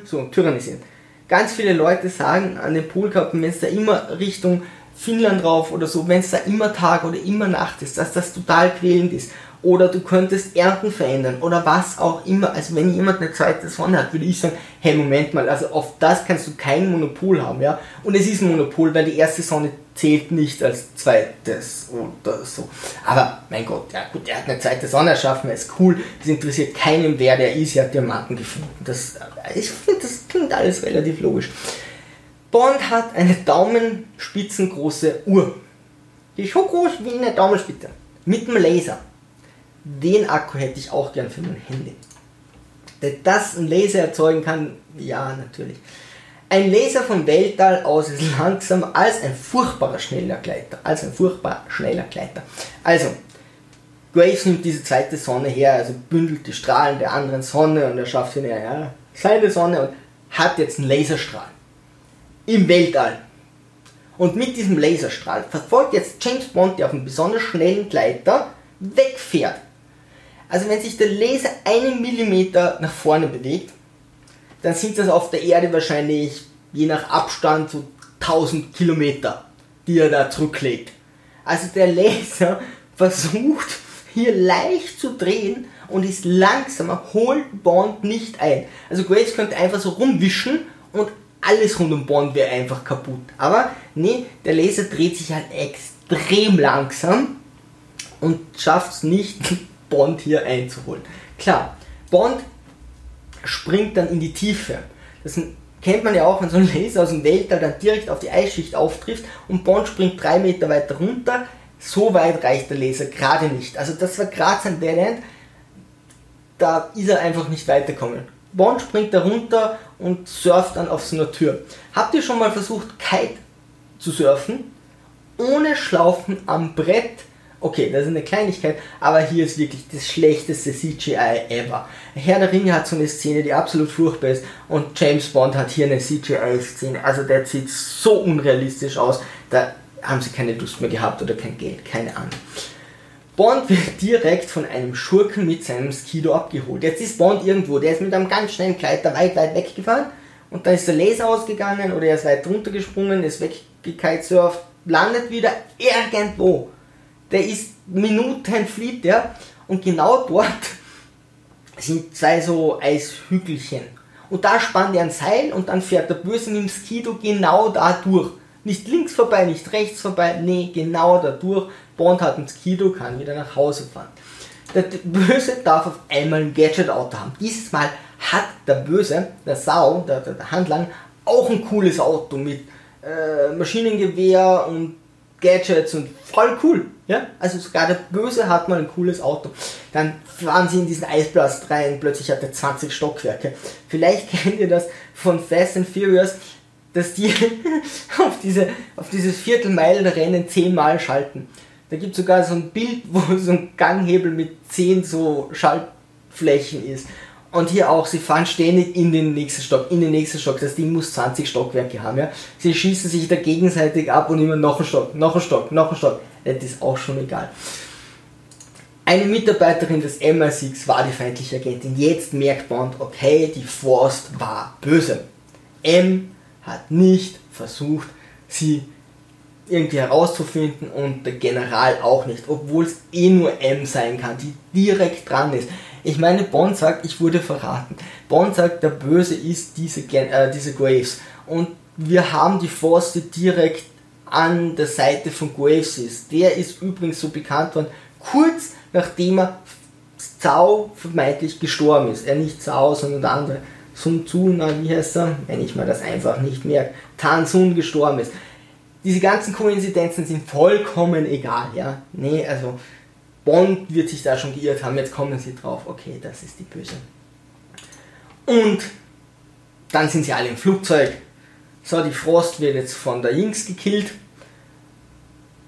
So, tyrannisieren. Ganz viele Leute sagen an den Polkappen, wenn es da immer Richtung Finnland drauf oder so, wenn es da immer Tag oder immer Nacht ist, dass das total quälend ist oder du könntest Ernten verändern oder was auch immer. Also wenn jemand eine zweite Sonne hat, würde ich sagen, hey Moment mal, also auf das kannst du kein Monopol haben, ja. Und es ist ein Monopol, weil die erste Sonne zählt nicht als zweites oder so. Aber mein Gott, ja gut, er hat eine zweite Sonne erschaffen, er ist cool, das interessiert keinem, wer der ist, er hat Diamanten gefunden. Das, ich finde, das klingt alles relativ logisch. Bond hat eine daumenspitzengroße Uhr. Die ist so groß wie eine Daumenspitze. Mit einem Laser den Akku hätte ich auch gern für mein Handy. Das ein Laser erzeugen kann, ja, natürlich. Ein Laser vom Weltall aus ist langsamer als ein furchtbarer schneller Gleiter. Als ein furchtbar schneller Gleiter. Also, Graves nimmt diese zweite Sonne her, also bündelt die Strahlen der anderen Sonne und er schafft sie näher, ja, seine Sonne und hat jetzt einen Laserstrahl. Im Weltall. Und mit diesem Laserstrahl verfolgt jetzt James Bond, der auf einem besonders schnellen Gleiter wegfährt also wenn sich der Laser einen Millimeter nach vorne bewegt, dann sind das auf der Erde wahrscheinlich je nach Abstand so 1000 Kilometer, die er da zurücklegt. Also der Laser (laughs) versucht hier leicht zu drehen und ist langsamer, holt Bond nicht ein. Also Graves könnte einfach so rumwischen und alles rund um Bond wäre einfach kaputt. Aber nee, der Laser dreht sich halt extrem langsam und schafft es nicht, (laughs) Bond hier einzuholen. Klar, Bond springt dann in die Tiefe. Das kennt man ja auch, wenn so ein Laser aus dem Weltall dann direkt auf die Eisschicht auftrifft und Bond springt drei Meter weiter runter. So weit reicht der Laser gerade nicht. Also das war gerade sein End. Da ist er einfach nicht weiterkommen. Bond springt da runter und surft dann auf so einer Tür. Habt ihr schon mal versucht, Kite zu surfen? Ohne Schlaufen am Brett Okay, das ist eine Kleinigkeit, aber hier ist wirklich das schlechteste CGI ever. Herr der Ringe hat so eine Szene, die absolut furchtbar ist und James Bond hat hier eine CGI-Szene. Also der sieht so unrealistisch aus, da haben sie keine Lust mehr gehabt oder kein Geld, keine Ahnung. Bond wird direkt von einem Schurken mit seinem Skido abgeholt. Jetzt ist Bond irgendwo, der ist mit einem ganz schnellen Gleiter weit, weit weggefahren und dann ist der Laser ausgegangen oder er ist weit runtergesprungen, ist weg gekitesurft, landet wieder irgendwo. Der ist Minuten flieht der und genau dort (laughs) sind zwei so Eishügelchen. Und da spannt er ein Seil und dann fährt der Böse mit dem Skido genau da durch. Nicht links vorbei, nicht rechts vorbei, nee, genau da durch. Bond hat ein Skido, kann wieder nach Hause fahren. Der Böse darf auf einmal ein Gadget-Auto haben. Dieses Mal hat der Böse, der Sau, der, der, der Handlang, auch ein cooles Auto mit äh, Maschinengewehr und Gadgets und voll cool. Ja? Also sogar der Böse hat mal ein cooles Auto. Dann fahren sie in diesen Eisblast rein, plötzlich hat er 20 Stockwerke. Vielleicht (laughs) kennt ihr das von Fast and Furious, dass die (laughs) auf, diese, auf dieses Viertelmeilenrennen zehnmal schalten. Da gibt es sogar so ein Bild, (laughs) wo so ein Ganghebel mit zehn so Schaltflächen ist. Und hier auch, sie fahren ständig in den nächsten Stock, in den nächsten Stock. Das Ding muss 20 Stockwerke haben, ja. Sie schießen sich da gegenseitig ab und immer noch ein Stock, noch ein Stock, noch ein Stock. Das ist auch schon egal. Eine Mitarbeiterin des MI6 war die feindliche Agentin. Jetzt merkt Bond, okay, die Forst war böse. M hat nicht versucht, sie irgendwie herauszufinden und der General auch nicht, obwohl es eh nur M sein kann, die direkt dran ist. Ich meine, Bond sagt, ich wurde verraten. Bond sagt, der Böse ist diese, äh, diese Graves. Und wir haben die Force, die direkt an der Seite von Graves ist. Der ist übrigens so bekannt worden, kurz nachdem er Zhao vermeintlich gestorben ist. Er nicht Zhao, sondern der andere. Sun Tzu, na, wie heißt er? Wenn ich mal das einfach nicht merke. Tan Sun gestorben ist. Diese ganzen Koinzidenzen sind vollkommen egal, ja. Nee, also Bond wird sich da schon geirrt haben, jetzt kommen sie drauf, okay, das ist die Böse. Und dann sind sie alle im Flugzeug. So, die Frost wird jetzt von der Jinx gekillt.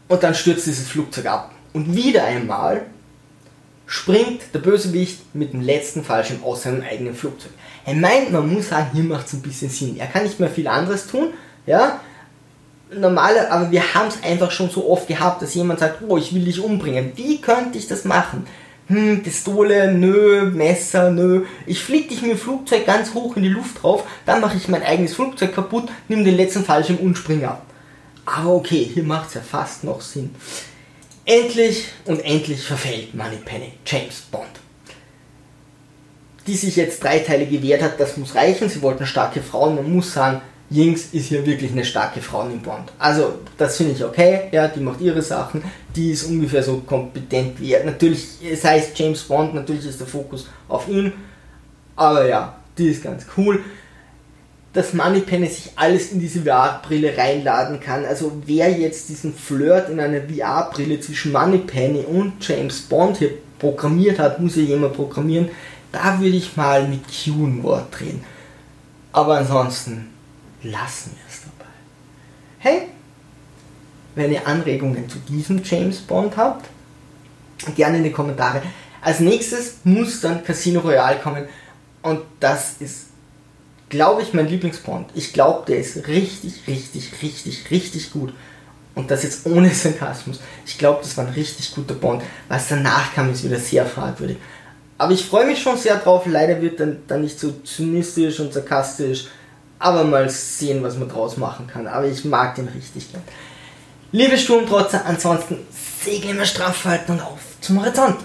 Und dann stürzt dieses Flugzeug ab. Und wieder einmal springt der Bösewicht mit dem letzten Fallschirm aus seinem eigenen Flugzeug. Er meint, man muss sagen, hier macht es ein bisschen Sinn. Er kann nicht mehr viel anderes tun, ja, normale, aber wir haben es einfach schon so oft gehabt, dass jemand sagt, oh, ich will dich umbringen. Wie könnte ich das machen? Hm, Pistole, nö, Messer, nö. Ich flieg dich mit dem Flugzeug ganz hoch in die Luft drauf, dann mache ich mein eigenes Flugzeug kaputt, nimm den letzten Fallschirm und spring ab. Aber okay, hier macht es ja fast noch Sinn. Endlich und endlich verfällt Moneypenny, James Bond. Die sich jetzt drei Teile gewehrt hat, das muss reichen. Sie wollten starke Frauen. Man muss sagen, Jinx ist hier wirklich eine starke Frau in Bond. Also, das finde ich okay, ja, die macht ihre Sachen, die ist ungefähr so kompetent wie er. Natürlich, es heißt James Bond, natürlich ist der Fokus auf ihn, aber ja, die ist ganz cool. Dass Moneypenny sich alles in diese VR-Brille reinladen kann. Also wer jetzt diesen Flirt in einer VR-Brille zwischen Moneypenny und James Bond hier programmiert hat, muss ja jemand programmieren. Da würde ich mal mit Q ein Wort drehen. Aber ansonsten, lassen wir es dabei. Hey, wenn ihr Anregungen zu diesem James Bond habt, gerne in die Kommentare. Als nächstes muss dann Casino Royale kommen und das ist, glaube ich, mein Lieblingsbond. Ich glaube, der ist richtig, richtig, richtig, richtig gut. Und das jetzt ohne (laughs) Sarkasmus. Ich glaube, das war ein richtig guter Bond. Was danach kam, ist wieder sehr fragwürdig. Aber ich freue mich schon sehr drauf. Leider wird dann, dann nicht so zynistisch und sarkastisch aber mal sehen, was man draus machen kann. Aber ich mag den richtig gern. Liebe Sturmtrotzer, ansonsten Segel immer straff halten und auf zum Horizont.